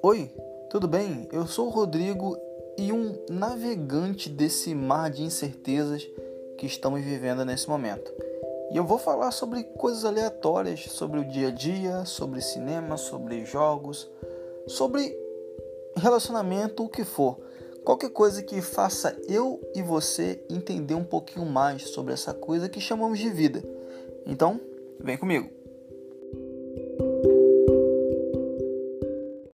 Oi, tudo bem? Eu sou o Rodrigo e um navegante desse mar de incertezas que estamos vivendo nesse momento. E eu vou falar sobre coisas aleatórias, sobre o dia a dia, sobre cinema, sobre jogos, sobre relacionamento, o que for. Qualquer coisa que faça eu e você entender um pouquinho mais sobre essa coisa que chamamos de vida. Então, vem comigo.